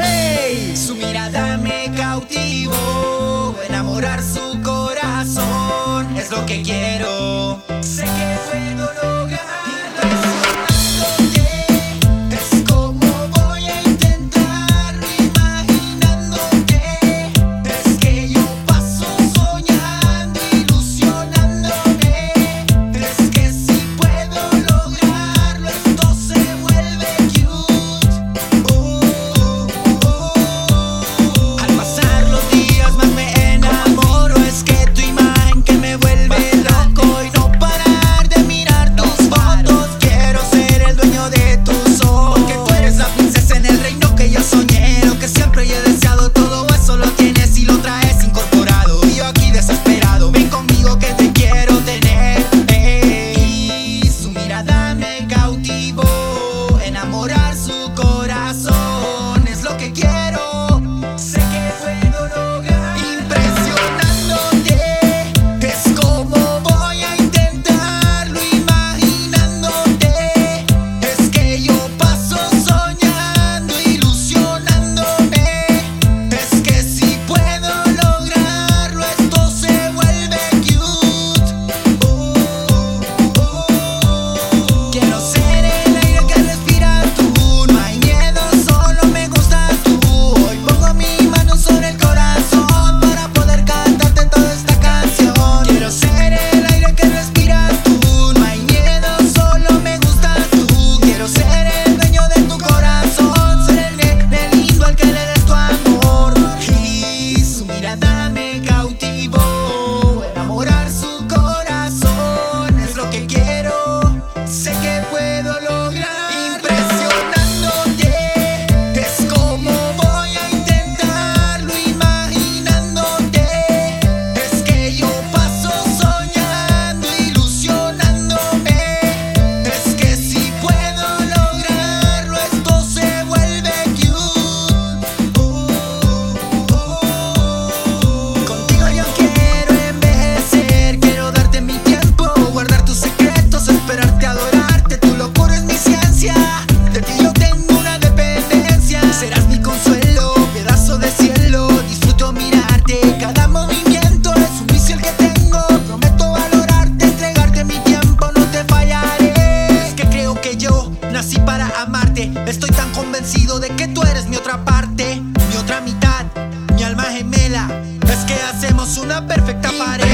Hey, su mirada me cautivó, enamorar su corazón es lo que quiero. Sé que fue dolor. corazón. Nací para amarte, estoy tan convencido de que tú eres mi otra parte, mi otra mitad, mi alma gemela. Es que hacemos una perfecta pareja.